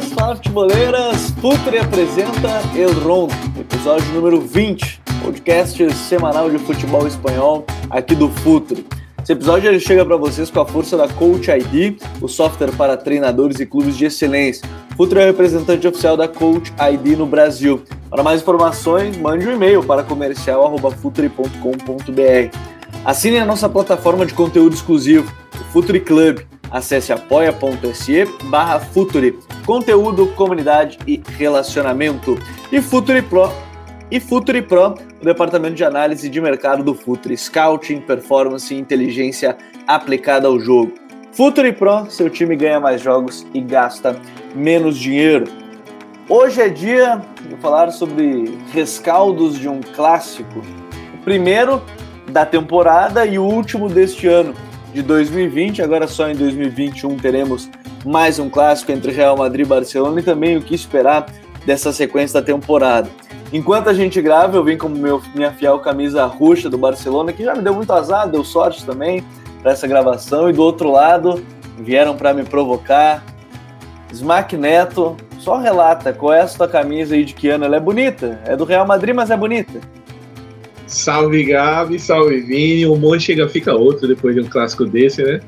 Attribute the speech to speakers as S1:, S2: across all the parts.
S1: Fala futeboleiras, Futre apresenta El Rondo, episódio número 20, podcast semanal de futebol espanhol aqui do Futre. Esse episódio ele chega para vocês com a força da Coach ID, o software para treinadores e clubes de excelência. Futre é o representante oficial da Coach ID no Brasil. Para mais informações, mande um e-mail para comercial@futre.com.br. Assine a nossa plataforma de conteúdo exclusivo, o Futre Club Acesse apoia.se barra Futuri, conteúdo, comunidade e relacionamento. E Futuri Pro, e Futuri Pro, o departamento de análise de mercado do Futuri, Scouting, Performance e Inteligência aplicada ao jogo. Futuri Pro, seu time ganha mais jogos e gasta menos dinheiro. Hoje é dia de falar sobre rescaldos de um clássico. O primeiro da temporada e o último deste ano de 2020. Agora só em 2021 teremos mais um clássico entre Real Madrid e Barcelona e também o que esperar dessa sequência da temporada. Enquanto a gente grava, eu vim com meu, minha fiel camisa roxa do Barcelona, que já me deu muito azar, deu sorte também para essa gravação. E do outro lado, vieram para me provocar. Smack Neto, só relata qual é a sua camisa aí de que ano ela é bonita. É do Real Madrid, mas é bonita.
S2: Salve Gabi, salve Vini. O monte chega fica outro depois de um clássico desse, né?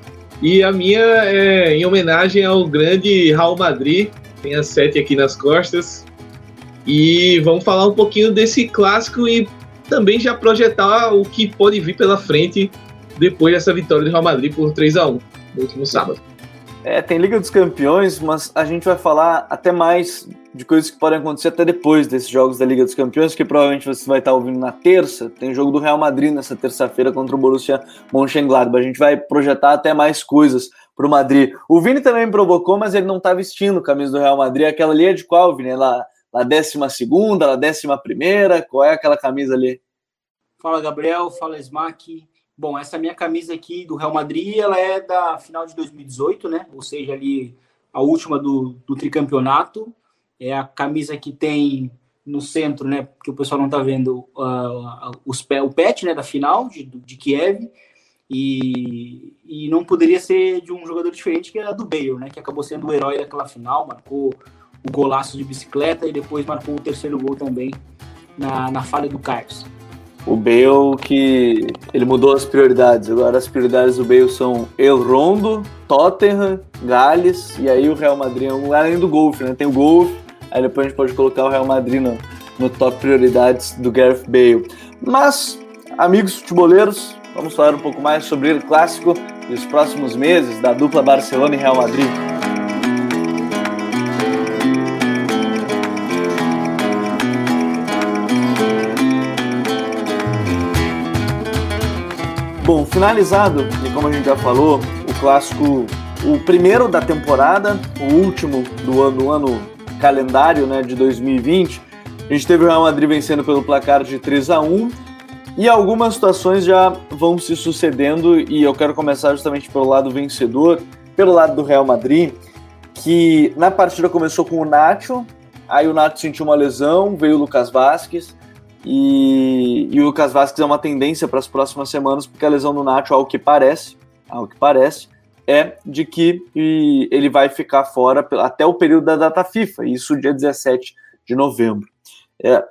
S2: E a minha é em homenagem ao grande Real Madrid. Tem a sete aqui nas costas. E vamos falar um pouquinho desse clássico e também já projetar o que pode vir pela frente depois dessa vitória do Real Madrid por 3 a 1 no último sábado.
S1: É, tem Liga dos Campeões, mas a gente vai falar até mais de coisas que podem acontecer até depois desses jogos da Liga dos Campeões, que provavelmente você vai estar ouvindo na terça. Tem jogo do Real Madrid nessa terça-feira contra o Borussia Mönchengladbach. A gente vai projetar até mais coisas para o Madrid. O Vini também me provocou, mas ele não está vestindo camisa do Real Madrid. Aquela ali é de qual, Vini? É lá décima segunda, lá décima primeira? Qual é aquela camisa ali?
S3: Fala, Gabriel. Fala, Smack. Bom, essa minha camisa aqui do Real Madrid, ela é da final de 2018, né? Ou seja, ali a última do, do tricampeonato. É a camisa que tem no centro, né? Porque o pessoal não tá vendo uh, os, o pet, né? Da final de, de Kiev. E, e não poderia ser de um jogador diferente que era do Bale, né? Que acabou sendo o herói daquela final, marcou o golaço de bicicleta e depois marcou o terceiro gol também na, na falha do Carlos.
S1: O Bale que ele mudou as prioridades. Agora as prioridades do Bale são El Rondo, Tottenham, Gales e aí o Real Madrid, além do golfe, né? Tem o golfe, aí depois a gente pode colocar o Real Madrid no, no top prioridades do Gareth Bale. Mas, amigos futeboleiros, vamos falar um pouco mais sobre o clássico e os próximos meses da dupla Barcelona e Real Madrid. Bom, finalizado, e como a gente já falou, o clássico, o primeiro da temporada, o último do ano, do ano calendário né, de 2020, a gente teve o Real Madrid vencendo pelo placar de 3 a 1 e algumas situações já vão se sucedendo e eu quero começar justamente pelo lado vencedor, pelo lado do Real Madrid, que na partida começou com o Nacho, aí o Nacho sentiu uma lesão, veio o Lucas Vasquez, e, e o Lucas Vasquez é uma tendência para as próximas semanas, porque a lesão do Nacho, ao que parece, ao que parece, é de que ele vai ficar fora até o período da data FIFA, isso dia 17 de novembro. É,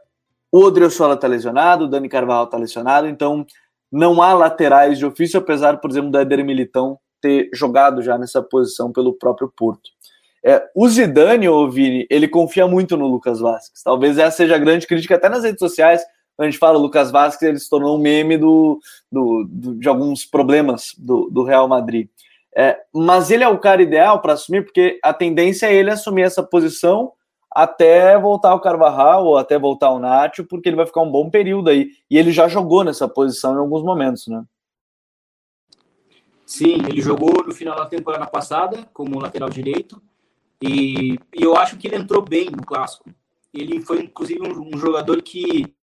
S1: o Odriozola está lesionado, o Dani Carvalho está lesionado, então não há laterais de ofício, apesar, por exemplo, do Éder Militão ter jogado já nessa posição pelo próprio Porto. É, o Zidane, ô Vini, ele confia muito no Lucas Vasquez. Talvez essa seja a grande crítica até nas redes sociais. Quando a gente fala Lucas Vasquez, ele se tornou um meme do, do, do de alguns problemas do, do Real Madrid. É, mas ele é o cara ideal para assumir, porque a tendência é ele assumir essa posição até voltar o Carvajal ou até voltar o Nacho, porque ele vai ficar um bom período aí. E ele já jogou nessa posição em alguns momentos, né?
S3: Sim, ele jogou no final da temporada passada como lateral direito e, e, eu acho que ele entrou bem no clássico. Ele foi, inclusive, um, um jogador que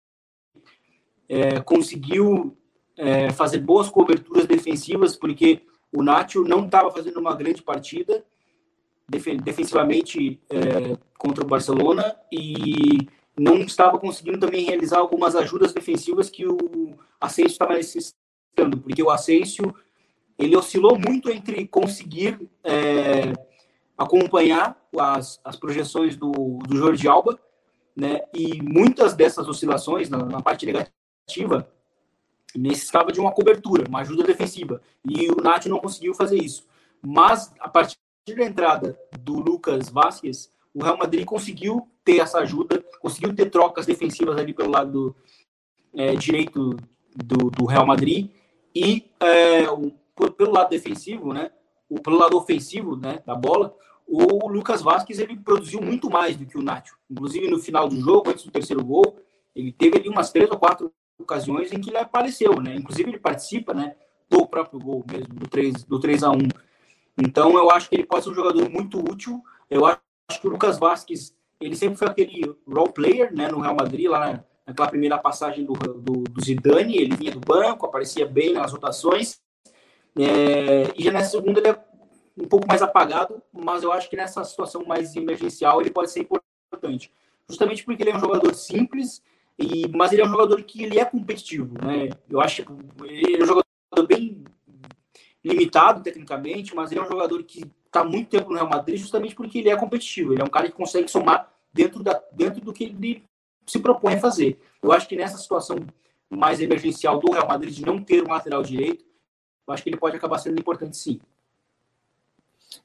S3: é, conseguiu é, fazer boas coberturas defensivas, porque o Nacho não estava fazendo uma grande partida defensivamente é, contra o Barcelona e não estava conseguindo também realizar algumas ajudas defensivas que o Asensio estava necessitando, porque o Asensio ele oscilou muito entre conseguir é, acompanhar as, as projeções do, do Jorge Alba, né? E muitas dessas oscilações na, na parte negativa necessitava de uma cobertura, uma ajuda defensiva. E o Nath não conseguiu fazer isso. Mas a partir da entrada do Lucas Vasquez, o Real Madrid conseguiu ter essa ajuda, conseguiu ter trocas defensivas ali pelo lado é, direito do, do, Real Madrid e é, o, pelo lado defensivo, né, o, pelo lado ofensivo né, da bola, o Lucas Vasquez ele produziu muito mais do que o Nacho. Inclusive no final do jogo, antes do terceiro gol, ele teve ali umas três ou quatro ocasiões em que ele apareceu, né? Inclusive ele participa, né, do próprio gol mesmo, do 3, do 3 a 1. Então eu acho que ele pode ser um jogador muito útil. Eu acho que o Lucas Vasquez, ele sempre foi aquele role player, né, no Real Madrid, lá naquela primeira passagem do, do, do Zidane, ele vinha do banco, aparecia bem nas rotações. É, e já nessa segunda ele é um pouco mais apagado, mas eu acho que nessa situação mais emergencial ele pode ser importante. Justamente porque ele é um jogador simples, e, mas ele é um jogador que ele é competitivo, né? Eu acho que ele é um jogador bem limitado tecnicamente, mas ele é um jogador que está muito tempo no Real Madrid justamente porque ele é competitivo. Ele é um cara que consegue somar dentro, da, dentro do que ele se propõe a fazer. Eu acho que nessa situação mais emergencial do Real Madrid de não ter um lateral direito, eu acho que ele pode acabar sendo importante sim.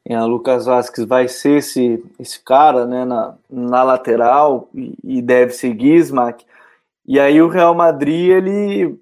S1: É, Lucas Vasquez vai ser esse, esse cara né, na, na lateral e, e deve ser Gismack. E aí o Real Madrid, ele,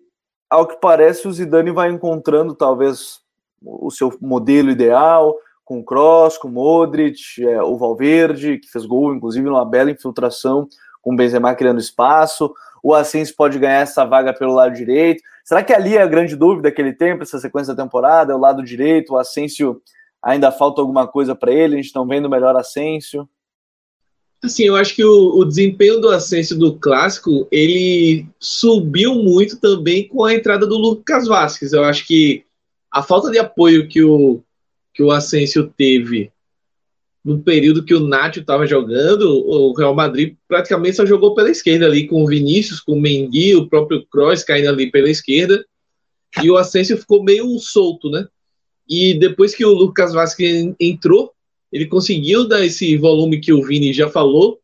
S1: ao que parece, o Zidane vai encontrando talvez o seu modelo ideal, com o Kroos, com o Modric, é, o Valverde, que fez gol, inclusive, numa bela infiltração, com o Benzema criando espaço. O Asensio pode ganhar essa vaga pelo lado direito. Será que ali é a grande dúvida que ele tem para essa sequência da temporada? É o lado direito, o Asensio ainda falta alguma coisa para ele? A gente está vendo melhor Asensio?
S2: Assim, eu acho que o, o, desempenho do Asensio do clássico ele subiu muito também com a entrada do Lucas Vasquez. Eu acho que a falta de apoio que o, que o Asensio teve no período que o Nacho estava jogando, o Real Madrid praticamente só jogou pela esquerda ali com o Vinícius, com o Mendy, o próprio Kroos caindo ali pela esquerda, e o Asensio ficou meio solto, né? E depois que o Lucas Vasquez entrou, ele conseguiu dar esse volume que o Vini já falou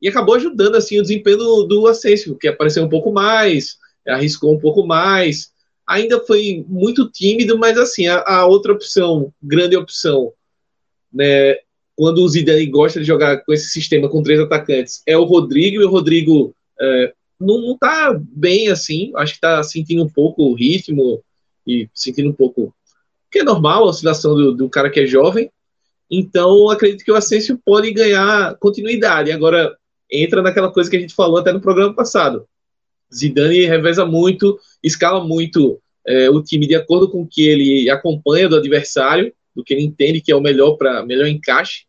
S2: e acabou ajudando assim o desempenho do, do Asensio, que apareceu um pouco mais, arriscou um pouco mais. Ainda foi muito tímido, mas assim, a, a outra opção, grande opção, né, quando o Zidane gosta de jogar com esse sistema com três atacantes, é o Rodrigo, e o Rodrigo é, não, não tá bem assim, acho que tá sentindo um pouco o ritmo e sentindo um pouco, que é normal a oscilação do, do cara que é jovem, então, acredito que o Asensio pode ganhar continuidade. Agora, entra naquela coisa que a gente falou até no programa passado. Zidane reveza muito, escala muito é, o time de acordo com o que ele acompanha do adversário, do que ele entende que é o melhor para melhor encaixe.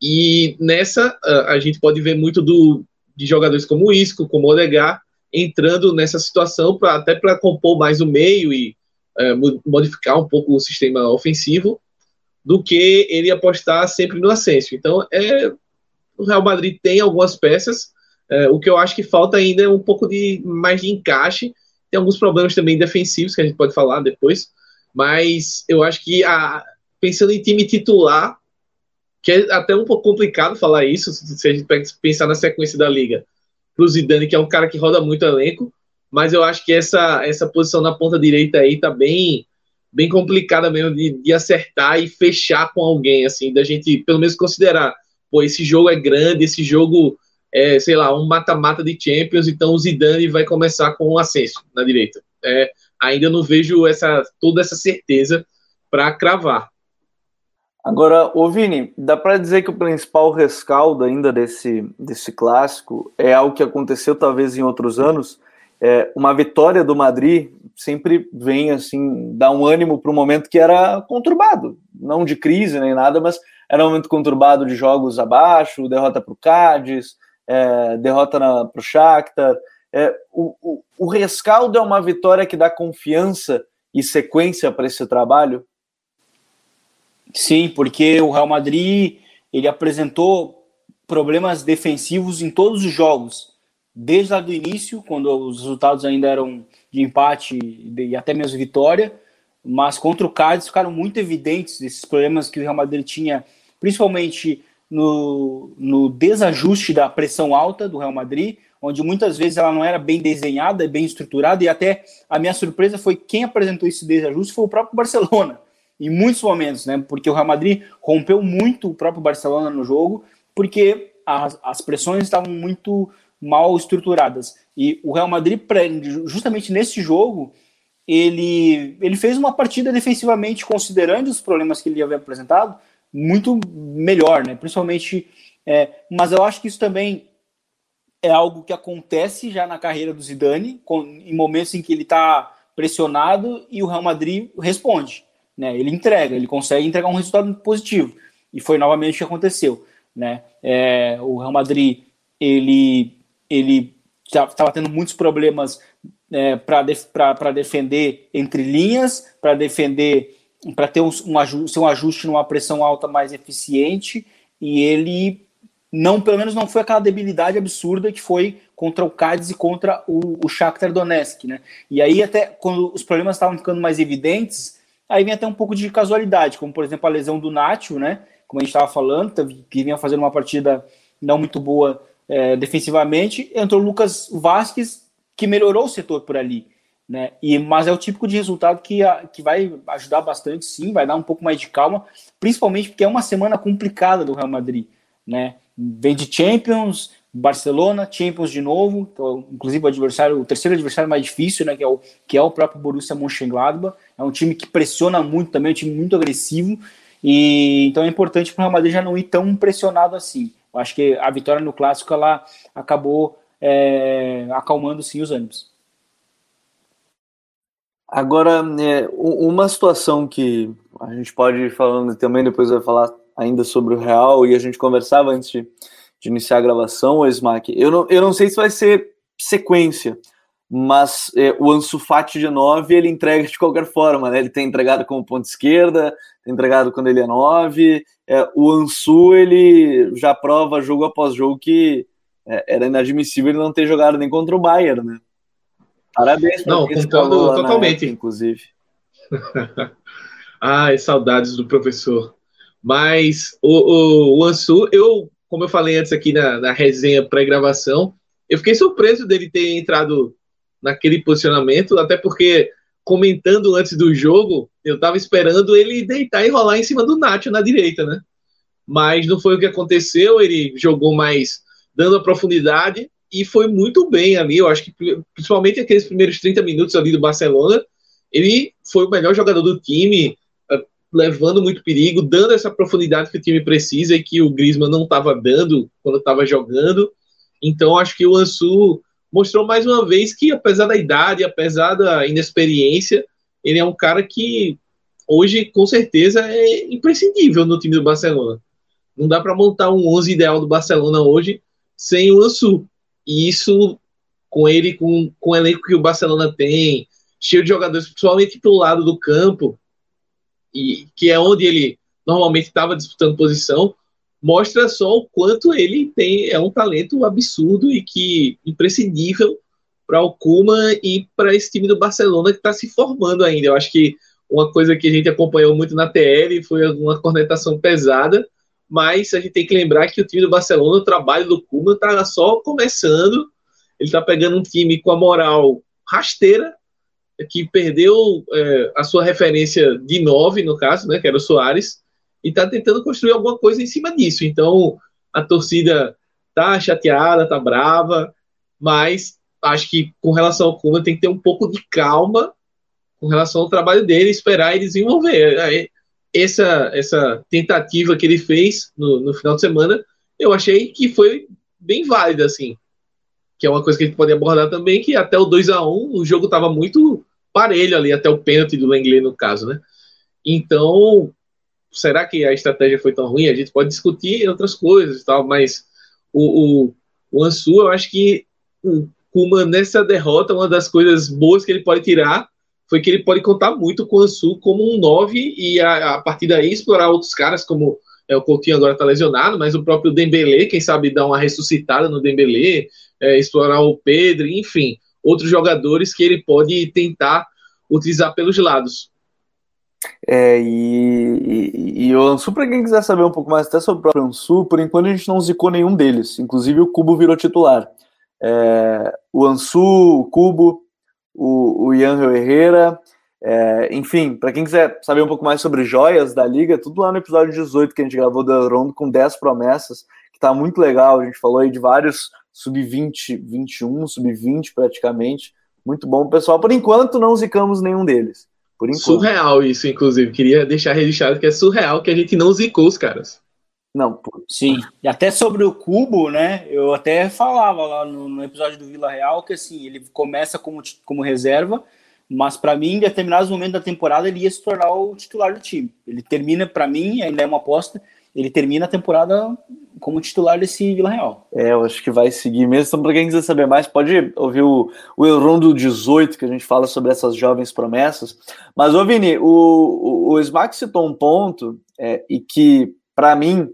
S2: E nessa a, gente pode ver muito do, de jogadores como o Isco, como o Odegar, entrando nessa situação pra, até para compor mais o meio e é, modificar um pouco o sistema ofensivo do que ele apostar sempre no Ascenso. Então, é, o Real Madrid tem algumas peças, é, o que eu acho que falta ainda é um pouco de mais de encaixe. Tem alguns problemas também defensivos que a gente pode falar depois, mas eu acho que a, pensando em time titular, que é até um pouco complicado falar isso, se a gente pensar na sequência da liga, para o Zidane, que é um cara que roda muito elenco, mas eu acho que essa, essa posição na ponta direita aí tá bem bem complicada mesmo de, de acertar e fechar com alguém, assim, da gente pelo menos considerar, pô, esse jogo é grande, esse jogo é, sei lá, um mata-mata de Champions, então o Zidane vai começar com o um acesso na direita. É, ainda não vejo essa toda essa certeza para cravar.
S1: Agora, ô Vini, dá para dizer que o principal rescaldo ainda desse, desse clássico é algo que aconteceu talvez em outros anos, é, uma vitória do Madrid sempre vem assim dar um ânimo para um momento que era conturbado, não de crise nem nada, mas era um momento conturbado de jogos abaixo, derrota para o Cádiz, é, derrota para o Shakhtar. É, o, o, o rescaldo é uma vitória que dá confiança e sequência para esse trabalho?
S3: Sim, porque o Real Madrid ele apresentou problemas defensivos em todos os jogos. Desde lá do início, quando os resultados ainda eram de empate e até mesmo vitória, mas contra o Cádiz ficaram muito evidentes esses problemas que o Real Madrid tinha, principalmente no, no desajuste da pressão alta do Real Madrid, onde muitas vezes ela não era bem desenhada, bem estruturada, e até a minha surpresa foi quem apresentou esse desajuste foi o próprio Barcelona, em muitos momentos, né? Porque o Real Madrid rompeu muito o próprio Barcelona no jogo, porque as, as pressões estavam muito mal estruturadas. E o Real Madrid, justamente nesse jogo, ele, ele fez uma partida defensivamente, considerando os problemas que ele havia apresentado, muito melhor, né? Principalmente, é, mas eu acho que isso também é algo que acontece já na carreira do Zidane, com, em momentos em que ele está pressionado e o Real Madrid responde, né? Ele entrega, ele consegue entregar um resultado positivo e foi novamente o que aconteceu, né? É, o Real Madrid ele ele estava tendo muitos problemas é, para def defender entre linhas, para defender para ter um, um, ajuste, um ajuste numa pressão alta mais eficiente e ele não, pelo menos não foi aquela debilidade absurda que foi contra o Cádiz e contra o, o Shakhtar Donetsk, né? E aí até quando os problemas estavam ficando mais evidentes, aí vem até um pouco de casualidade, como por exemplo a lesão do Nacho, né? Como a gente estava falando, que vinha fazendo uma partida não muito boa é, defensivamente, entrou o Lucas Vasquez, que melhorou o setor por ali. Né? E, mas é o típico de resultado que, a, que vai ajudar bastante, sim, vai dar um pouco mais de calma, principalmente porque é uma semana complicada do Real Madrid. Né? Vem de Champions, Barcelona, Champions de novo, então, inclusive o adversário, o terceiro adversário mais difícil, né, que é o, que é o próprio Borussia Mönchengladbach. É um time que pressiona muito também, é um time muito agressivo. E então é importante para o Real Madrid já não ir tão pressionado assim. Eu acho que a vitória no clássico ela acabou é, acalmando sim os ânimos.
S1: Agora, é, uma situação que a gente pode ir falando também, depois vai falar ainda sobre o Real, e a gente conversava antes de, de iniciar a gravação, o Smack. Eu não, eu não sei se vai ser sequência, mas é, o Ansu Fati de 9 ele entrega de qualquer forma, né? Ele tem entregado como ponto esquerda, tem entregado quando ele é 9. É, o Ansu ele já prova jogo após jogo que é, era inadmissível ele não ter jogado nem contra o Bayern, né?
S2: Parabéns. Não, concordo totalmente. Época, inclusive. Ai, saudades do professor. Mas o, o, o Ansu, eu, como eu falei antes aqui na, na resenha pré-gravação, eu fiquei surpreso dele ter entrado naquele posicionamento, até porque comentando antes do jogo, eu tava esperando ele deitar e rolar em cima do Nacho na direita, né? Mas não foi o que aconteceu, ele jogou mais dando a profundidade e foi muito bem ali. Eu acho que, principalmente aqueles primeiros 30 minutos ali do Barcelona, ele foi o melhor jogador do time, levando muito perigo, dando essa profundidade que o time precisa e que o Griezmann não estava dando quando estava jogando. Então, acho que o Ansu mostrou mais uma vez que, apesar da idade, apesar da inexperiência, ele é um cara que hoje, com certeza, é imprescindível no time do Barcelona. Não dá para montar um 11 ideal do Barcelona hoje sem o Ansu. E isso, com ele, com, com o elenco que o Barcelona tem, cheio de jogadores, principalmente pelo lado do campo, e que é onde ele normalmente estava disputando posição, mostra só o quanto ele tem é um talento absurdo e que imprescindível para o Kuma e para esse time do Barcelona que está se formando ainda. Eu acho que uma coisa que a gente acompanhou muito na TL foi uma cornetação pesada mas a gente tem que lembrar que o time do Barcelona, o trabalho do Kuma está só começando. Ele está pegando um time com a moral rasteira, que perdeu é, a sua referência de nove, no caso, né, que era o Soares, e está tentando construir alguma coisa em cima disso. Então, a torcida tá chateada, tá brava, mas acho que com relação ao Kuma tem que ter um pouco de calma com relação ao trabalho dele, esperar ele desenvolver essa, essa tentativa que ele fez no, no final de semana, eu achei que foi bem válida, assim. Que é uma coisa que a gente pode abordar também, que até o 2 a 1 o jogo estava muito parelho ali, até o pênalti do Lenglet, no caso, né? Então, será que a estratégia foi tão ruim? A gente pode discutir outras coisas e tal, mas o, o, o Ansu, eu acho que o Kuma, nessa derrota, uma das coisas boas que ele pode tirar foi que ele pode contar muito com o Ansu como um 9 e a, a partir daí explorar outros caras, como é, o Coutinho agora está lesionado, mas o próprio Dembélé, quem sabe dar uma ressuscitada no Dembélé, é, explorar o Pedro, enfim, outros jogadores que ele pode tentar utilizar pelos lados.
S1: É, e, e, e o Ansu, para quem quiser saber um pouco mais até sobre o próprio Ansu, por enquanto a gente não zicou nenhum deles. Inclusive o Cubo virou titular. É, o Ansu, o Cubo, o, o Ian Herrera, é, enfim, para quem quiser saber um pouco mais sobre joias da liga, tudo lá no episódio 18 que a gente gravou do Rondo com 10 promessas, tá muito legal. A gente falou aí de vários sub-20, 21, sub-20 praticamente. Muito bom, pessoal. Por enquanto, não zicamos nenhum deles. Por enquanto.
S2: Surreal isso, inclusive. Queria deixar registrado que é surreal que a gente não zicou os caras.
S3: Não, pô. Sim. E até sobre o Cubo, né? Eu até falava lá no, no episódio do Vila Real que assim, ele começa como, como reserva, mas para mim, em determinados momentos da temporada, ele ia se tornar o titular do time. Ele termina, para mim, ainda é uma aposta, ele termina a temporada como titular desse Vila Real.
S1: É, eu acho que vai seguir mesmo. Então, para quem quiser saber mais, pode ouvir o, o Eurondo 18, que a gente fala sobre essas jovens promessas. Mas, ô Vini, o, o, o Smack citou um ponto, é, e que, para mim,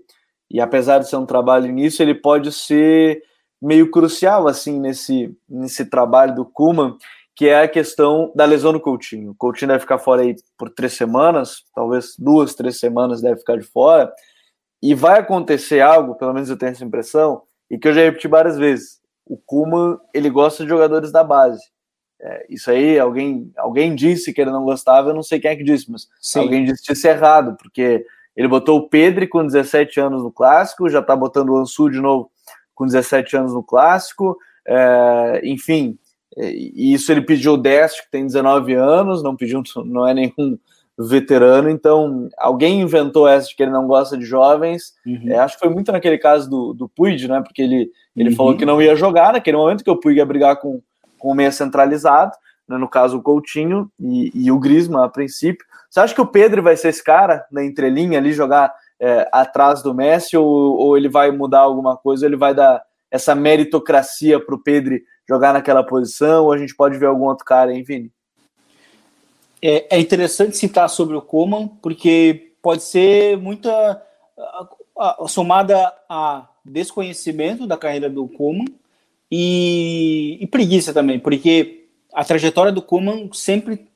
S1: e apesar de ser um trabalho nisso, ele pode ser meio crucial, assim, nesse, nesse trabalho do Kuman, que é a questão da lesão do Coutinho. O Coutinho deve ficar fora aí por três semanas, talvez duas, três semanas deve ficar de fora, e vai acontecer algo, pelo menos eu tenho essa impressão, e que eu já repeti várias vezes. O Kuman, ele gosta de jogadores da base. É, isso aí, alguém, alguém disse que ele não gostava, eu não sei quem é que disse, mas Sim. alguém disse isso errado, porque ele botou o Pedro com 17 anos no clássico, já tá botando o Ansu de novo com 17 anos no clássico, é, enfim, e isso ele pediu o Dest, que tem 19 anos, não pediu, não é nenhum veterano, então alguém inventou essa de que ele não gosta de jovens. Uhum. É, acho que foi muito naquele caso do, do Puig, né? Porque ele, ele uhum. falou que não ia jogar naquele momento que o Puig ia brigar com, com o meia centralizado, né, no caso o Coutinho e, e o Grisma a princípio. Você acha que o Pedro vai ser esse cara na entrelinha ali, jogar é, atrás do Messi, ou, ou ele vai mudar alguma coisa, ele vai dar essa meritocracia para o Pedro jogar naquela posição, ou a gente pode ver algum outro cara, hein, Vini?
S3: É, é interessante citar sobre o Coman, porque pode ser muita somada a desconhecimento da carreira do Coman e, e, preguiça também, porque a trajetória do Coman sempre,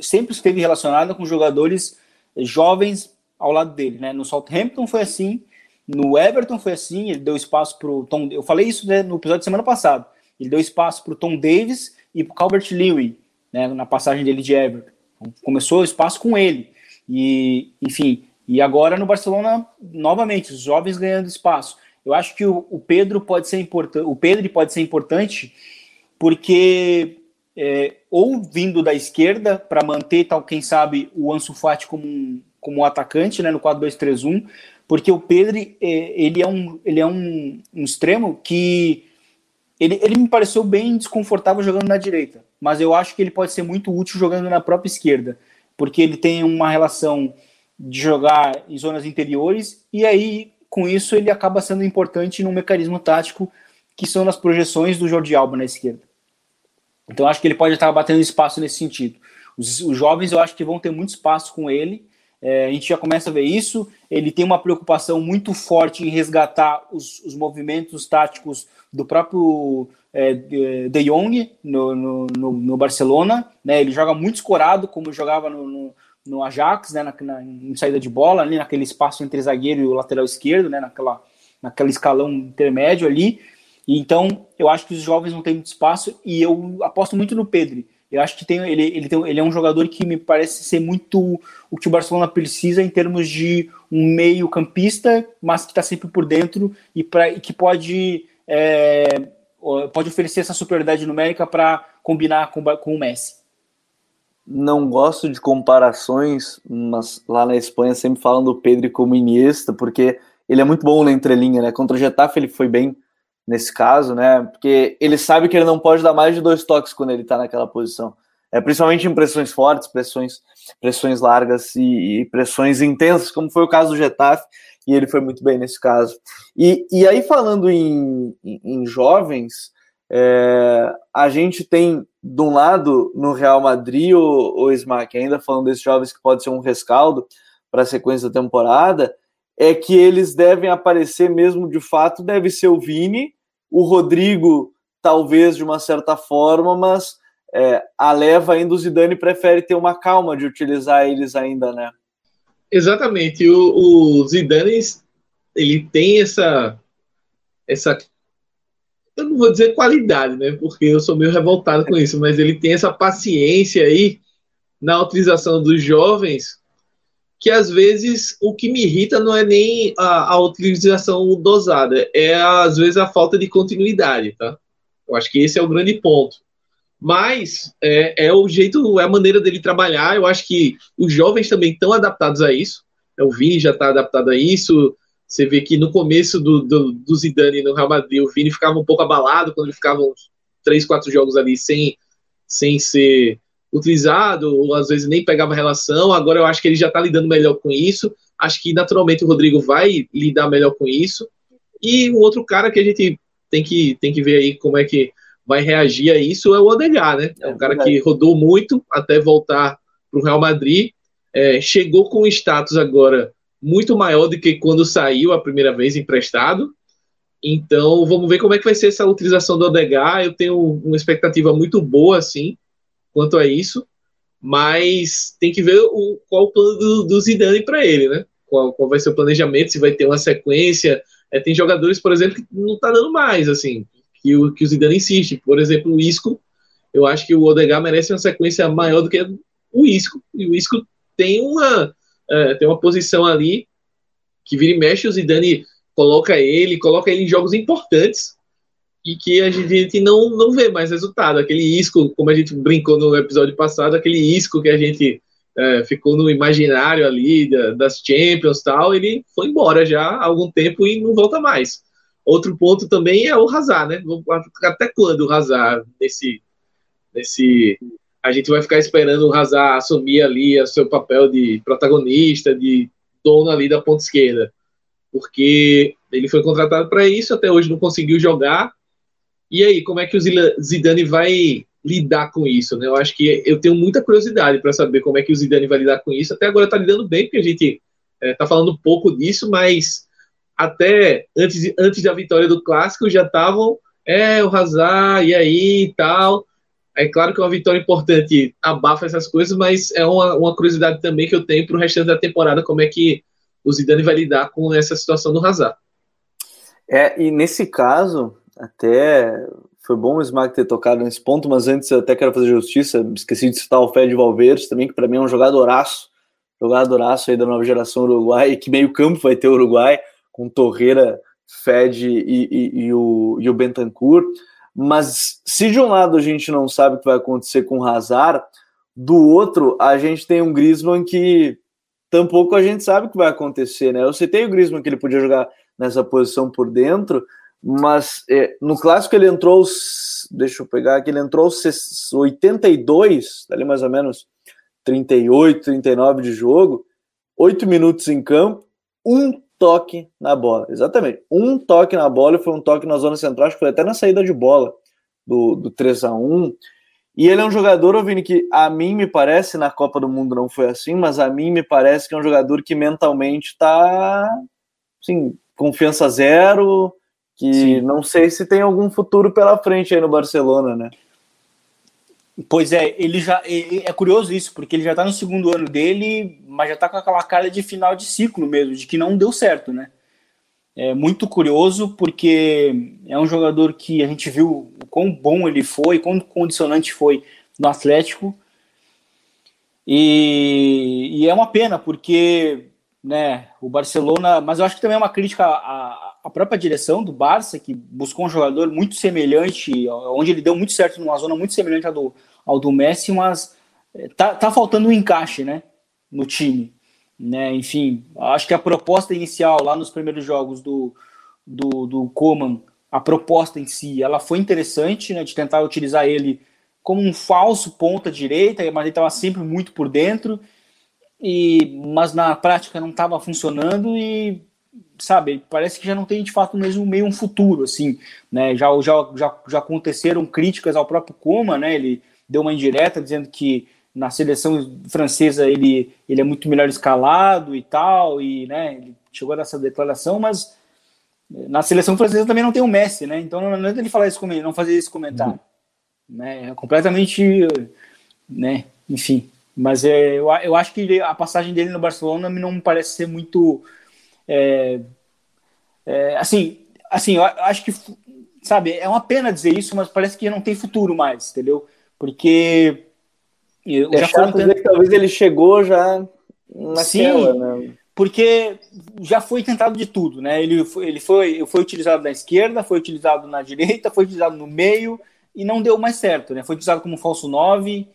S3: sempre esteve relacionada com jogadores jovens ao lado dele, né? No Southampton foi assim, no Everton foi assim, ele deu espaço para o Tom. Eu falei isso né, no episódio de semana passada. Ele deu espaço para o Tom Davis e para o Calvert Lewin, né, na passagem dele de Everton. Então, começou o espaço com ele. E, enfim, e agora no Barcelona, novamente, os jovens ganhando espaço. Eu acho que o, o Pedro pode ser importante, o Pedro pode ser importante porque é, ou vindo da esquerda para manter tal, quem sabe, o Ansu Fati como um, como atacante, né, no 4-2-3-1, porque o Pedro é, ele é um ele é um, um extremo que ele, ele me pareceu bem desconfortável jogando na direita, mas eu acho que ele pode ser muito útil jogando na própria esquerda, porque ele tem uma relação de jogar em zonas interiores e aí com isso ele acaba sendo importante num mecanismo tático que são nas projeções do Jordi Alba na esquerda. Então acho que ele pode estar batendo espaço nesse sentido. Os, os jovens eu acho que vão ter muito espaço com ele. É, a gente já começa a ver isso. Ele tem uma preocupação muito forte em resgatar os, os movimentos táticos do próprio é, De Jong no, no, no, no, Barcelona. Né? Ele joga muito escorado, como jogava no, no, Ajax, né? Na, na, em saída de bola, ali naquele espaço entre zagueiro e o lateral esquerdo, né? naquela, naquele escalão intermédio ali. Então, eu acho que os jovens não têm muito espaço e eu aposto muito no Pedro. Eu acho que tem, ele, ele, tem, ele é um jogador que me parece ser muito o que o Barcelona precisa em termos de um meio campista, mas que está sempre por dentro e, pra, e que pode é, pode oferecer essa superioridade numérica para combinar com, com o Messi.
S1: Não gosto de comparações, mas lá na Espanha sempre falam do Pedro como Iniesta, porque ele é muito bom na entrelinha, né? Contra o Getafe ele foi bem nesse caso, né? Porque ele sabe que ele não pode dar mais de dois toques quando ele está naquela posição. É, principalmente em pressões fortes, pressões, pressões largas e, e, pressões intensas, como foi o caso do Getafe, e ele foi muito bem nesse caso. E, e aí, falando em, em, em jovens, é, a gente tem, de um lado, no Real Madrid, o, o Smack, ainda falando desses jovens que pode ser um rescaldo para a sequência da temporada, é que eles devem aparecer mesmo de fato, deve ser o Vini, o Rodrigo, talvez de uma certa forma, mas é, a leva ainda o Zidane prefere ter uma calma de utilizar eles ainda, né?
S2: Exatamente. O, o Zidane ele tem essa essa eu não vou dizer qualidade, né? Porque eu sou meio revoltado com isso, mas ele tem essa paciência aí na utilização dos jovens que às vezes o que me irrita não é nem a, a utilização dosada, é às vezes a falta de continuidade, tá? Eu acho que esse é o grande ponto. Mas é, é o jeito, é a maneira dele trabalhar. Eu acho que os jovens também estão adaptados a isso. O Vini já está adaptado a isso. Você vê que no começo do, do, do, Zidane no Real Madrid, o Vini ficava um pouco abalado quando ele ficava uns três, quatro jogos ali sem, sem ser utilizado, ou às vezes nem pegava relação. Agora eu acho que ele já está lidando melhor com isso. Acho que naturalmente o Rodrigo vai lidar melhor com isso. E um outro cara que a gente tem que, tem que ver aí como é que vai reagir a isso é o Odegaard, né? É um cara que rodou muito até voltar para o Real Madrid. É, chegou com um status agora muito maior do que quando saiu a primeira vez emprestado. Então, vamos ver como é que vai ser essa utilização do Odegaard. Eu tenho uma expectativa muito boa, assim, quanto a isso. Mas tem que ver o, qual o plano do, do Zidane para ele, né? Qual, qual, vai ser o planejamento, se vai ter uma sequência. É, tem jogadores, por exemplo, que não tá dando mais, assim que o, que o Zidane insiste. Por exemplo, o Isco, eu acho que o Odegaard merece uma sequência maior do que o Isco. E o Isco tem uma, é, tem uma posição ali que vira e mexe, o Zidane coloca ele, coloca ele em jogos importantes e que a gente não, não vê mais resultado. Aquele isco, como a gente brincou no episódio passado, aquele isco que a gente é, ficou no imaginário ali da, das Champions tal, ele foi embora já há algum tempo e não volta mais. Outro ponto também é o Hazard, né? Até quando o Hazard nesse, nesse a gente vai ficar esperando o Hazard assumir ali o seu papel de protagonista, de dono ali da ponta esquerda, porque ele foi contratado para isso, até hoje não conseguiu jogar. E aí, como é que o Zidane vai lidar com isso? Né? Eu acho que eu tenho muita curiosidade para saber como é que o Zidane vai lidar com isso. Até agora está lidando bem, porque a gente está é, falando pouco disso, mas até antes, antes da vitória do clássico já estavam é o Hazard e aí e tal. É claro que é uma vitória importante abafa essas coisas, mas é uma, uma curiosidade também que eu tenho para o restante da temporada, como é que o Zidane vai lidar com essa situação do Hazard.
S1: É, e nesse caso, até foi bom o Smack ter tocado nesse ponto, mas antes eu até quero fazer justiça, esqueci de citar o Fed Valverde também, que para mim é um jogadoraço, jogadoraço aí da nova geração Uruguai, que meio campo vai ter o Uruguai, com Torreira, Fed e, e, e, o, e o Bentancur. Mas se de um lado a gente não sabe o que vai acontecer com o Hazard, do outro a gente tem um Griezmann que tampouco a gente sabe o que vai acontecer, né? Eu citei o Griezmann que ele podia jogar nessa posição por dentro, mas é, no clássico ele entrou, deixa eu pegar aqui, ele entrou 82, ali mais ou menos 38, 39 de jogo, 8 minutos em campo, um toque na bola. Exatamente. Um toque na bola e foi um toque na zona central, acho que foi até na saída de bola do, do 3 a 1 E ele é um jogador, Vini, que a mim me parece, na Copa do Mundo não foi assim, mas a mim me parece que é um jogador que mentalmente está, assim, confiança zero, que Sim. não sei se tem algum futuro pela frente aí no Barcelona, né?
S3: Pois é, ele já é curioso isso, porque ele já tá no segundo ano dele, mas já tá com aquela cara de final de ciclo mesmo, de que não deu certo, né? É muito curioso porque é um jogador que a gente viu o quão bom ele foi, quão condicionante foi no Atlético. E, e é uma pena, porque né, o Barcelona, mas eu acho que também é uma crítica à, à própria direção do Barça, que buscou um jogador muito semelhante, onde ele deu muito certo numa zona muito semelhante ao do, ao do Messi, mas é, tá, tá faltando um encaixe, né, no time. Né, enfim, acho que a proposta inicial lá nos primeiros jogos do, do, do Coman, a proposta em si, ela foi interessante, né, de tentar utilizar ele como um falso ponta direita, mas ele estava sempre muito por dentro, e mas na prática não estava funcionando e sabe, parece que já não tem de fato mesmo meio um futuro, assim, né? Já, já, já, já aconteceram críticas ao próprio Coma, né? Ele deu uma indireta dizendo que na seleção francesa ele, ele é muito melhor escalado e tal, e né, ele chegou a essa declaração, mas na seleção francesa também não tem o Messi, né? Então não adianta ele falar isso, não fazer esse comentário. né? É completamente, né? Enfim, mas é, eu, eu acho que a passagem dele no Barcelona não me parece ser muito, é, é, assim, assim, eu acho que, sabe, é uma pena dizer isso, mas parece que não tem futuro mais, entendeu? Porque
S1: eu é já chato dizer que talvez ele chegou já naquela, Sim, né?
S3: porque já foi tentado de tudo, né? Ele foi, ele foi, foi utilizado na esquerda, foi utilizado na direita, foi utilizado no meio e não deu mais certo, né? Foi utilizado como falso 9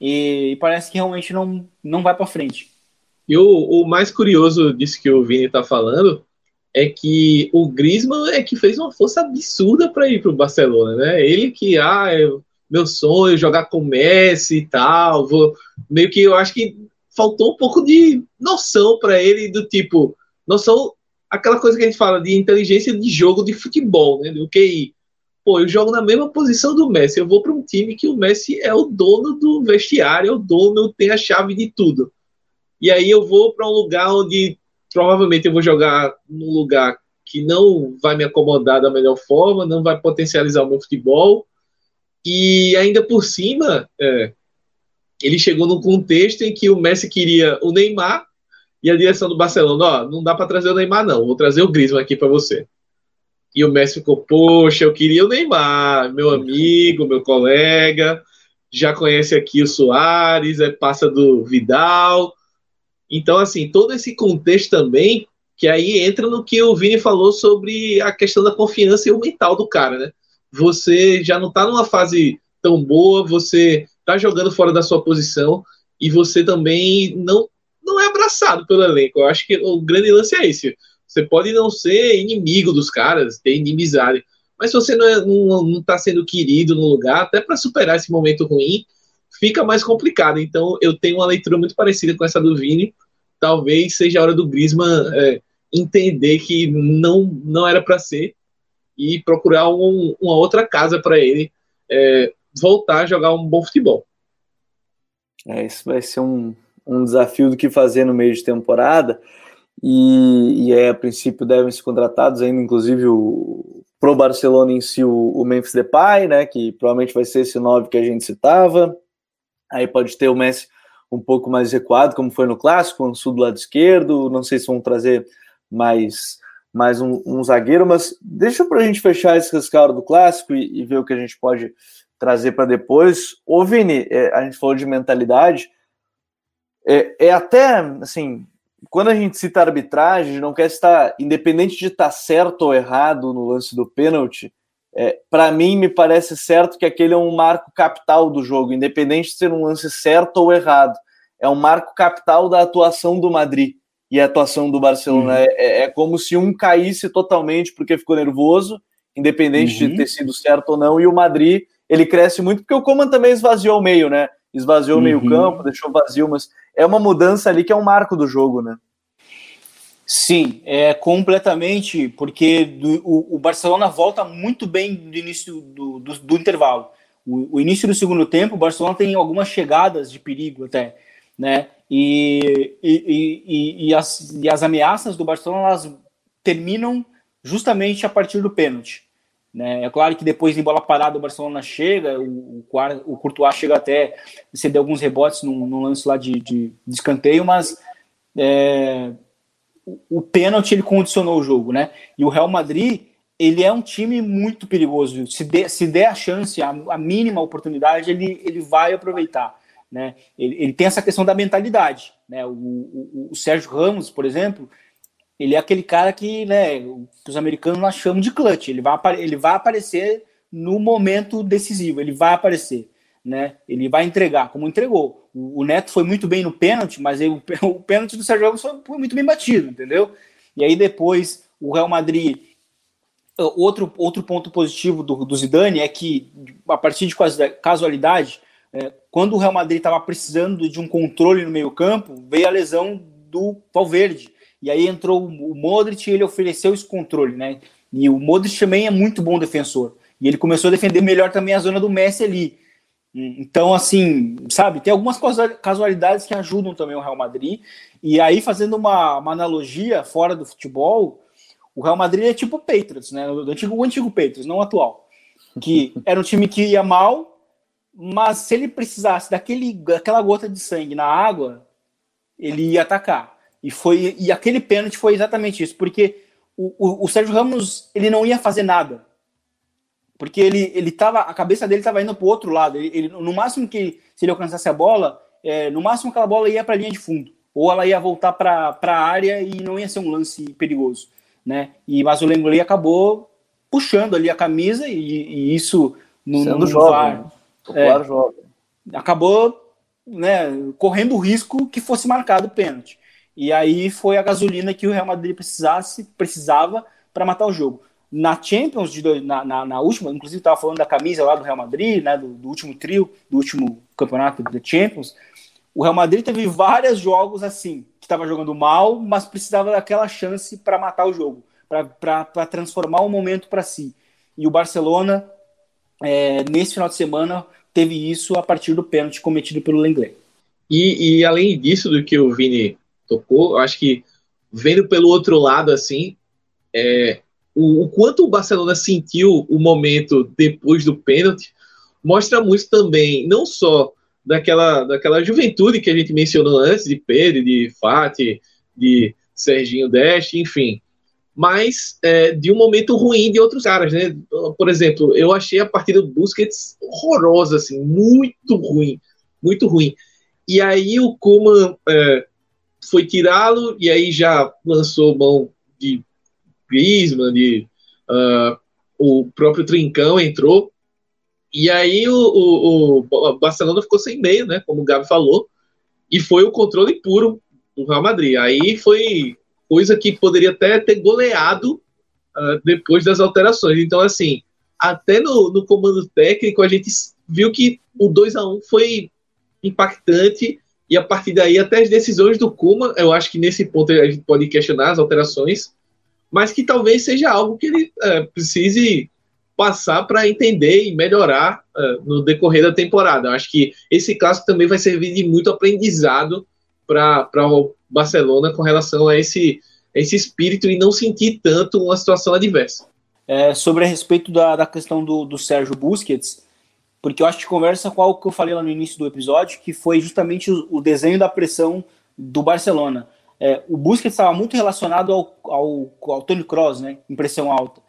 S3: e, e parece que realmente não, não vai para frente.
S2: E o, o mais curioso disso que o Vini tá falando é que o Griezmann é que fez uma força absurda para ir para o Barcelona, né? Ele que, ah, é meu sonho jogar com Messi e tal, vou, meio que eu acho que faltou um pouco de noção para ele do tipo, noção, aquela coisa que a gente fala de inteligência de jogo de futebol, né? Do QI. Pô, eu jogo na mesma posição do Messi, eu vou para um time que o Messi é o dono do vestiário, é o dono, tem a chave de tudo. E aí eu vou para um lugar onde provavelmente eu vou jogar num lugar que não vai me acomodar da melhor forma, não vai potencializar o meu futebol. E ainda por cima, é, ele chegou num contexto em que o Messi queria o Neymar e a direção do Barcelona, ó, não dá para trazer o Neymar não, vou trazer o Griezmann aqui para você. E o Messi ficou, poxa, eu queria o Neymar, meu amigo, meu colega, já conhece aqui o Soares, é passa do Vidal. Então, assim, todo esse contexto também, que aí entra no que o Vini falou sobre a questão da confiança e o mental do cara, né? Você já não tá numa fase tão boa, você tá jogando fora da sua posição e você também não, não é abraçado pelo elenco. Eu acho que o grande lance é esse. Você pode não ser inimigo dos caras, ter inimizade, mas se você não, é, não, não tá sendo querido no lugar, até para superar esse momento ruim, fica mais complicado. Então eu tenho uma leitura muito parecida com essa do Vini. Talvez seja a hora do Griezmann é, entender que não, não era para ser e procurar um, uma outra casa para ele. É, voltar a jogar um bom futebol.
S1: É, isso vai ser um, um desafio do que fazer no meio de temporada. E, e é, a princípio devem ser contratados ainda, inclusive o, pro Barcelona em si, o, o Memphis Depay, né, que provavelmente vai ser esse 9 que a gente citava. Aí pode ter o Messi um pouco mais recuado, como foi no clássico, o sul do lado esquerdo. Não sei se vão trazer mais, mais um, um zagueiro, mas deixa para a gente fechar esse rescaldo do clássico e, e, ver o que a gente pode trazer para depois. Ô, Vini, é, a gente falou de mentalidade. É, é, até, assim, quando a gente cita arbitragem, não quer estar, independente de estar certo ou errado no lance do pênalti, é, para mim me parece certo que aquele é um marco capital do jogo, independente de ser um lance certo ou errado. É um marco capital da atuação do Madrid e a atuação do Barcelona. Uhum. É, é, como se um caísse totalmente porque ficou nervoso, independente uhum. de ter sido certo ou não, e o Madrid ele cresce muito, porque o Coman também esvaziou o meio, né? Esvaziou o meio uhum. campo, deixou vazio, mas é uma mudança ali que é um marco do jogo, né?
S3: Sim, é completamente, porque do, o, o, Barcelona volta muito bem do início do, do, do intervalo. O, o, início do segundo tempo, o Barcelona tem algumas chegadas de perigo até, né? E, e, e, e, as, e as ameaças do Barcelona elas terminam justamente a partir do pênalti. Né? É claro que depois de bola parada o Barcelona chega, o, o, o Courtois chega até ceder alguns rebotes no, lance lá de, de, de escanteio, mas é, o, pênalti ele condicionou o jogo, né? E o Real Madrid ele é um time muito perigoso. Se der, se der a chance, a, a mínima oportunidade, ele, ele vai aproveitar. Né? Ele, ele tem essa questão da mentalidade. Né? O, o, o Sérgio Ramos, por exemplo, ele é aquele cara que, né, os americanos nós chamam de clutch. Ele vai, ele vai aparecer no momento decisivo, ele vai aparecer, né? Ele vai entregar, como entregou. O, o Neto foi muito bem no pênalti, mas o, o pênalti do Sérgio Ramos foi, muito bem batido, entendeu? E aí depois o Real Madrid outro, outro ponto positivo do, do Zidane é que, a partir de casualidade, é, quando o Real Madrid estava precisando de um controle no meio-campo, veio a lesão do Valverde. E aí entrou o Modric e ele ofereceu esse controle, né? E o Modric também é muito bom defensor. E ele começou a defender melhor também a zona do Messi ali. Então, assim, sabe, tem algumas casualidades que ajudam também o Real Madrid. E aí, fazendo uma, uma analogia fora do futebol, o Real Madrid é tipo o Patriots, né? O antigo, o antigo Patriots, não o atual. Que era um time que ia mal, mas se ele precisasse daquele, daquela gota de sangue na água, ele ia atacar. E, foi, e aquele pênalti foi exatamente isso, porque o, o, o Sérgio Ramos ele não ia fazer nada. Porque ele, ele tava, a cabeça dele estava indo para o outro lado. Ele, ele, no máximo que, se ele alcançasse a bola, é, no máximo aquela bola ia para a linha de fundo. Ou ela ia voltar para a área e não ia ser um lance perigoso. Né? E, mas o Lenglet acabou puxando ali a camisa e, e isso
S1: no, Sendo no jovem, VAR,
S3: né? é, jovem. acabou né, correndo o risco que fosse marcado o pênalti. E aí foi a gasolina que o Real Madrid precisasse, precisava para matar o jogo. Na Champions, de na, na, na, última, inclusive estava falando da camisa lá do Real Madrid, né, do, do, último trio, do último campeonato da Champions. O Real Madrid teve vários jogos assim, que estava jogando mal, mas precisava daquela chance para matar o jogo, para transformar o momento para si. E o Barcelona, é, nesse final de semana, teve isso a partir do pênalti cometido pelo Lenglet.
S2: E, e além disso, do que o Vini tocou, eu acho que vendo pelo outro lado, assim, é, o, o, quanto o Barcelona sentiu o momento depois do pênalti mostra muito também, não só daquela, daquela juventude que a gente mencionou antes, de Pedro, de Fati, de Serginho Deste, enfim, mas é, de um momento ruim de outros caras, né? Por exemplo, eu achei a partida do Busquets horrorosa, assim, muito ruim, muito ruim. E aí o Kuman é, foi tirá-lo e aí já lançou mão de Griezmann, de uh, o próprio Trincão entrou e aí o, o, o, Barcelona ficou sem meio, né? Como o Gabi falou, e foi o controle puro do Real Madrid. Aí foi coisa que poderia até ter goleado uh, depois das alterações. Então, assim, até no, no comando técnico a gente viu que o 2 a 1 foi impactante e a partir daí, até as decisões do Kuma, eu acho que nesse ponto a gente pode questionar as alterações, mas que talvez seja algo que ele é, precise passar para entender e melhorar é, no decorrer da temporada. Eu acho que esse clássico também vai servir de muito aprendizado para o Barcelona com relação a esse, esse espírito e não sentir tanto uma situação adversa.
S3: É, sobre a respeito da, da questão do, do Sérgio Busquets, porque eu acho que conversa com algo que eu falei lá no início do episódio, que foi justamente o, o desenho da pressão do Barcelona. É, o Busquets estava muito relacionado ao, ao, ao Tony Kroos, né, em pressão alta.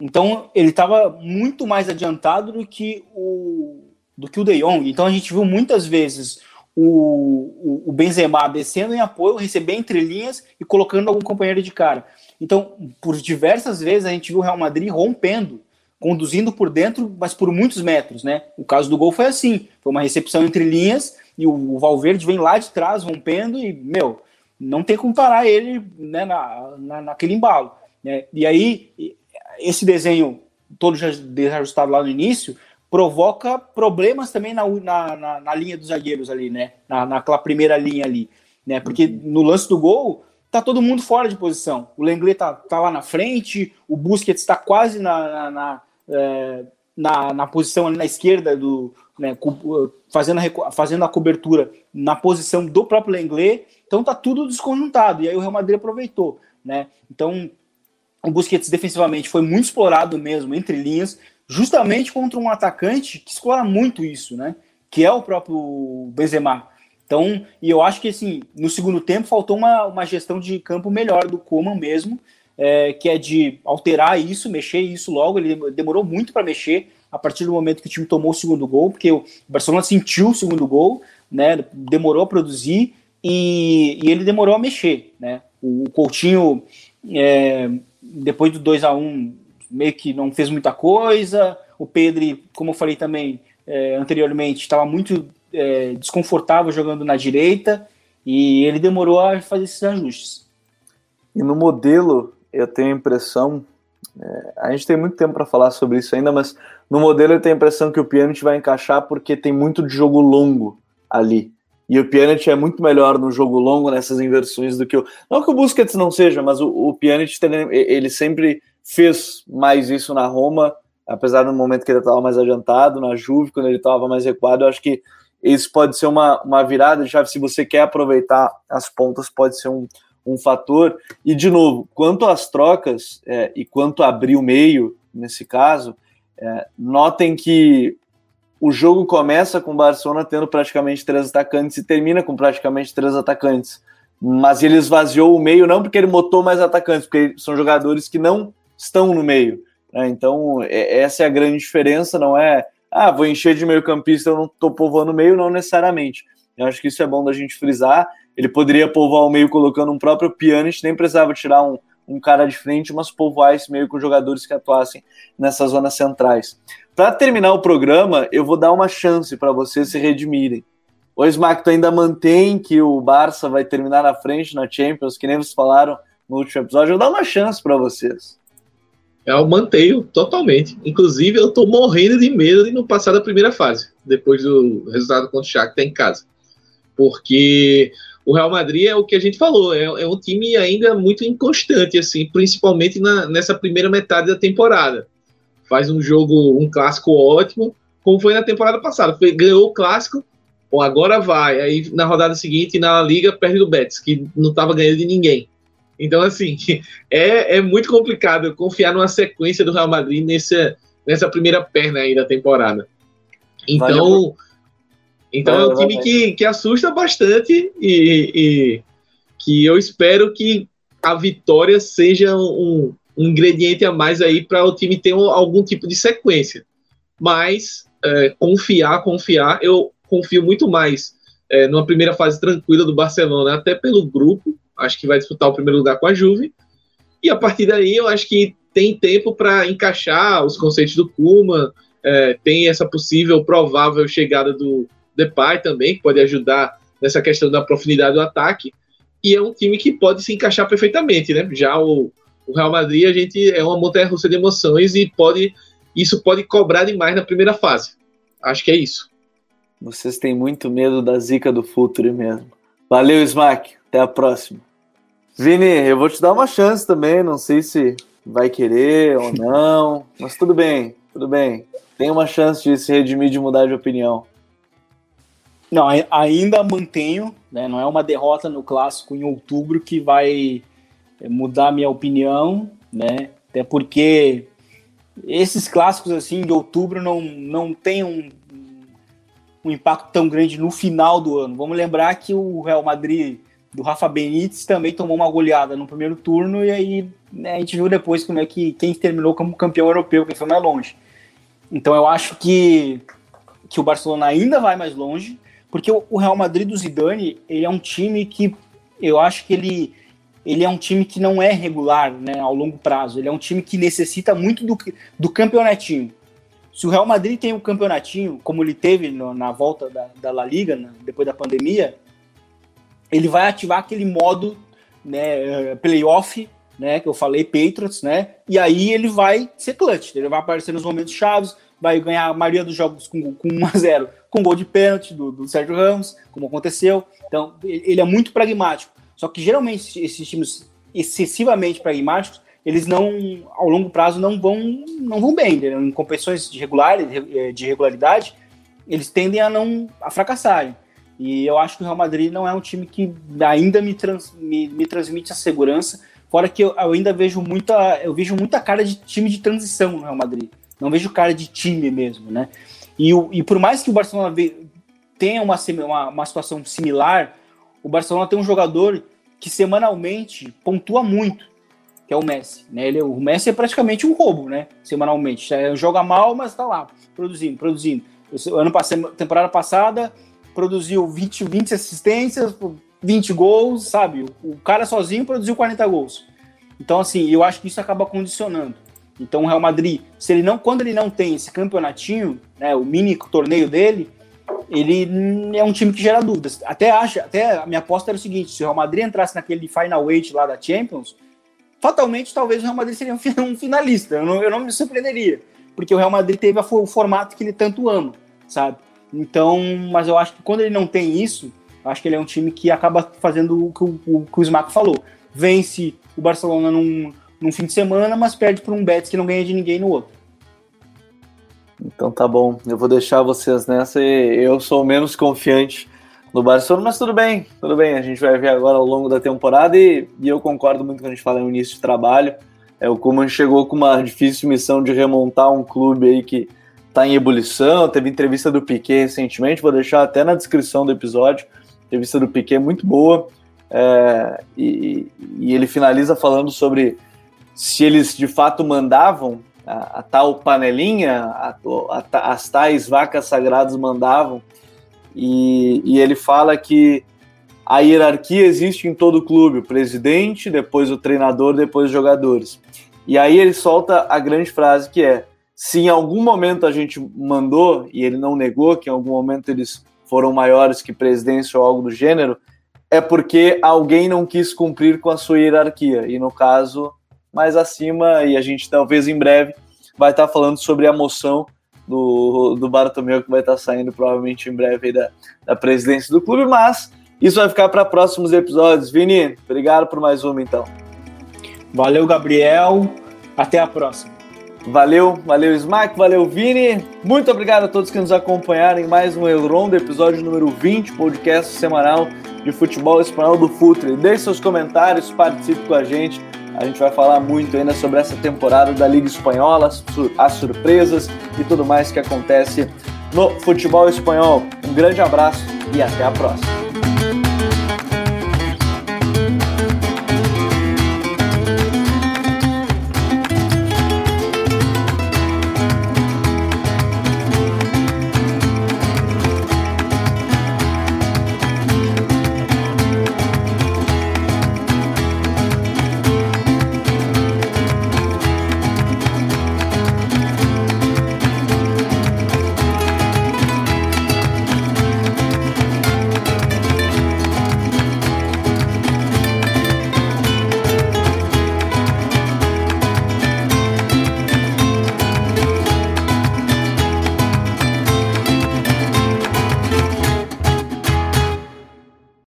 S3: Então ele estava muito mais adiantado do que o do que o De Jong. Então a gente viu muitas vezes o, o, o Benzema descendo em apoio, receber entre linhas e colocando algum companheiro de cara. Então, por diversas vezes a gente viu o Real Madrid rompendo conduzindo por dentro, mas por muitos metros, né? O caso do gol foi assim, foi uma recepção entre linhas e o, Valverde vem lá de trás rompendo e, meu, não tem como parar ele né, na, na, naquele embalo. Né? E aí, esse desenho todo já desajustado lá no início, provoca problemas também na, na, na, linha dos zagueiros ali, né? Na, naquela primeira linha ali, né? Porque uhum. no lance do gol, tá todo mundo fora de posição. O Lenglet tá, tá lá na frente, o Busquets está quase na, na, é, na, na, posição ali na esquerda, do, né, fazendo, a, fazendo a cobertura na posição do próprio Lenglet, então tá tudo desconjuntado, e aí o Real Madrid aproveitou, né, então o Busquets defensivamente foi muito explorado mesmo, entre linhas, justamente contra um atacante que explora muito isso, né, que é o próprio Benzema, então, e eu acho que assim, no segundo tempo faltou uma, uma gestão de campo melhor do Koeman mesmo, é, que é de alterar isso, mexer isso logo. Ele demorou muito para mexer a partir do momento que o time tomou o segundo gol, porque o Barcelona sentiu o segundo gol, né? Demorou a produzir e, e ele demorou a mexer, né? O, Coutinho, é, depois do 2 a 1 meio que não fez muita coisa. O Pedro, como eu falei também é, anteriormente, estava muito é, desconfortável jogando na direita e ele demorou a fazer esses ajustes.
S1: E no modelo eu tenho a impressão, é, a gente tem muito tempo para falar sobre isso ainda, mas no modelo eu tenho a impressão que o Pjanic vai encaixar porque tem muito de jogo longo ali. E o Pjanic é muito melhor no jogo longo nessas inversões do que o. Não que o Busquets não seja, mas o, o Pjanic ele sempre fez mais isso na Roma, apesar do momento que ele estava mais adiantado, na Juve, quando ele estava mais recuado. Eu acho que isso pode ser uma, uma virada já se você quer aproveitar as pontas, pode ser um, um fator. E, de novo, quanto às trocas é, e quanto abrir o meio, nesse caso, é, notem que o jogo começa com o Barcelona tendo praticamente três atacantes e termina com praticamente três atacantes. Mas ele esvaziou o meio não porque ele botou mais atacantes, porque são jogadores que não estão no meio. Né? Então, é, essa é a grande diferença, não é ah, vou encher de meio campista, eu não estou povoando o meio, não necessariamente. Eu acho que isso é bom da gente frisar. Ele poderia povoar o meio colocando um próprio Pjanic, nem precisava tirar um, um cara de frente, mas povoar esse meio com jogadores que atuassem nessas zonas centrais. Para terminar o programa, eu vou dar uma chance para vocês se redimirem. O Smack, tu ainda mantém que o Barça vai terminar na frente na Champions, que nem vocês falaram no último episódio. Eu vou dar uma chance para vocês.
S2: Eu mantenho totalmente. Inclusive, eu tô morrendo de medo de não passar da primeira fase, depois do resultado contra o Shakhtar em casa. Porque o Real Madrid é o que a gente falou, é, é um time ainda muito inconstante, assim, principalmente na, nessa primeira metade da temporada. Faz um jogo, um clássico ótimo, como foi na temporada passada. Foi, ganhou o clássico, bom, agora vai. Aí na rodada seguinte, na Liga, perde do Betis, que não estava ganhando de ninguém. Então, assim, é, é muito complicado confiar numa sequência do Real Madrid nessa, nessa primeira perna aí da temporada. Então, então é um time que, que assusta bastante e, e que eu espero que a vitória seja um, um ingrediente a mais aí para o time ter um, algum tipo de sequência. Mas é, confiar, confiar, eu confio muito mais é, numa primeira fase tranquila do Barcelona, até pelo grupo, acho que vai disputar o primeiro lugar com a Juve. E a partir daí eu acho que tem tempo para encaixar os conceitos do Kuma, é, tem essa possível, provável chegada do Depay também, que pode ajudar nessa questão da profundidade do ataque. E é um time que pode se encaixar perfeitamente, né? Já o, o Real Madrid, a gente é uma montanha-russa de emoções e pode isso pode cobrar demais na primeira fase. Acho que é isso.
S1: Vocês têm muito medo da zica do futuro mesmo. Valeu, Smack. Até a próxima. Vini, eu vou te dar uma chance também, não sei se vai querer ou não, mas tudo bem, tudo bem. Tem uma chance de se redimir de mudar de opinião.
S3: Não, ainda mantenho, né? Não é uma derrota no clássico em outubro que vai mudar minha opinião, né? Até porque esses clássicos assim de outubro não, não tem um, um impacto tão grande no final do ano. Vamos lembrar que o Real Madrid do Rafa Benítez também tomou uma goleada no primeiro turno e aí né, a gente viu depois como é que quem terminou como campeão europeu, quem foi mais longe. Então eu acho que, que o Barcelona ainda vai mais longe, porque o, Real Madrid do Zidane, ele é um time que eu acho que ele ele é um time que não é regular né, ao longo prazo. Ele é um time que necessita muito do, do campeonatinho. Se o Real Madrid tem um campeonatinho, como ele teve no, na volta da, da La Liga, né, depois da pandemia, ele vai ativar aquele modo né, playoff, né, que eu falei, Patriots, né, e aí ele vai ser clutch, ele vai aparecer nos momentos chaves, vai ganhar a maioria dos jogos com, com 1 a 0 com gol de pênalti do, do Sérgio Ramos, como aconteceu, então ele é muito pragmático, só que geralmente esses times excessivamente pragmáticos, eles não, ao longo prazo, não vão, não vão bem, né? em competições de, regular, de regularidade, eles tendem a não a fracassarem. E eu acho que o Real Madrid não é um time que ainda me, trans, me, me transmite a segurança. Fora que eu, eu, ainda vejo muita, eu vejo muita cara de time de transição no Real Madrid. Não vejo cara de time mesmo, né? E, o, e por mais que o Barcelona tenha uma, uma, uma situação similar, o Barcelona tem um jogador que semanalmente pontua muito, que é o Messi. Né? Ele, o Messi é praticamente um roubo, né? Semanalmente. É, joga mal, mas tá lá, produzindo, produzindo. Ano passado, temporada passada, produziu 20, 20 assistências, 20 gols, sabe? O cara sozinho produziu 40 gols. Então, assim, eu acho que isso acaba condicionando. Então, o Real Madrid, se ele não, quando ele não tem esse campeonatinho, né, o mini torneio dele, ele é um time que gera dúvidas. Até acha, até a minha aposta era o seguinte: se o Real Madrid entrasse naquele final eight lá da Champions, fatalmente talvez o Real Madrid seria um finalista. Eu não, eu não me surpreenderia, porque o Real Madrid teve o formato que ele tanto ama, sabe? Então, mas eu acho que quando ele não tem isso, acho que ele é um time que acaba fazendo o que o, o, que o Smack falou. Vence o Barcelona num, num fim de semana, mas perde para um Betis que não ganha de ninguém no outro.
S1: Então tá bom, eu vou deixar vocês nessa e eu sou menos confiante no Barcelona, mas tudo bem, tudo bem, a gente vai ver agora ao longo da temporada e, e eu concordo muito quando a gente fala no início de trabalho. É, o Kuman chegou com uma difícil missão de remontar um clube aí que tá em ebulição. Teve entrevista do Piquet recentemente, vou deixar até na descrição do episódio. Entrevista do Piquet muito boa. É, e, e, ele finaliza falando sobre se eles de fato mandavam a, a tal panelinha, a, as tais vacas sagradas mandavam. E, e ele fala que a hierarquia existe em todo clube, o presidente, depois o treinador, depois os jogadores. E aí ele solta a grande frase que é: se em algum momento a gente mandou, e ele não negou que em algum momento eles foram maiores que presidência ou algo do gênero, é porque alguém não quis cumprir com a sua hierarquia. E no caso, mais acima, e a gente talvez em breve vai estar falando sobre a moção do, do Bartomeu, que vai estar saindo provavelmente em breve da, da presidência do clube, mas isso vai ficar para próximos episódios. Vini, obrigado por mais uma então.
S3: Valeu, Gabriel. Até a próxima.
S1: Valeu, valeu Smack, valeu Vini. Muito obrigado a todos que nos acompanharam em mais um Elrondo, episódio número 20, podcast semanal de futebol espanhol do Futre. Deixe seus comentários, participe com a gente. A gente vai falar muito ainda sobre essa temporada da Liga Espanhola, as surpresas e tudo mais que acontece no futebol espanhol. Um grande abraço e até a próxima.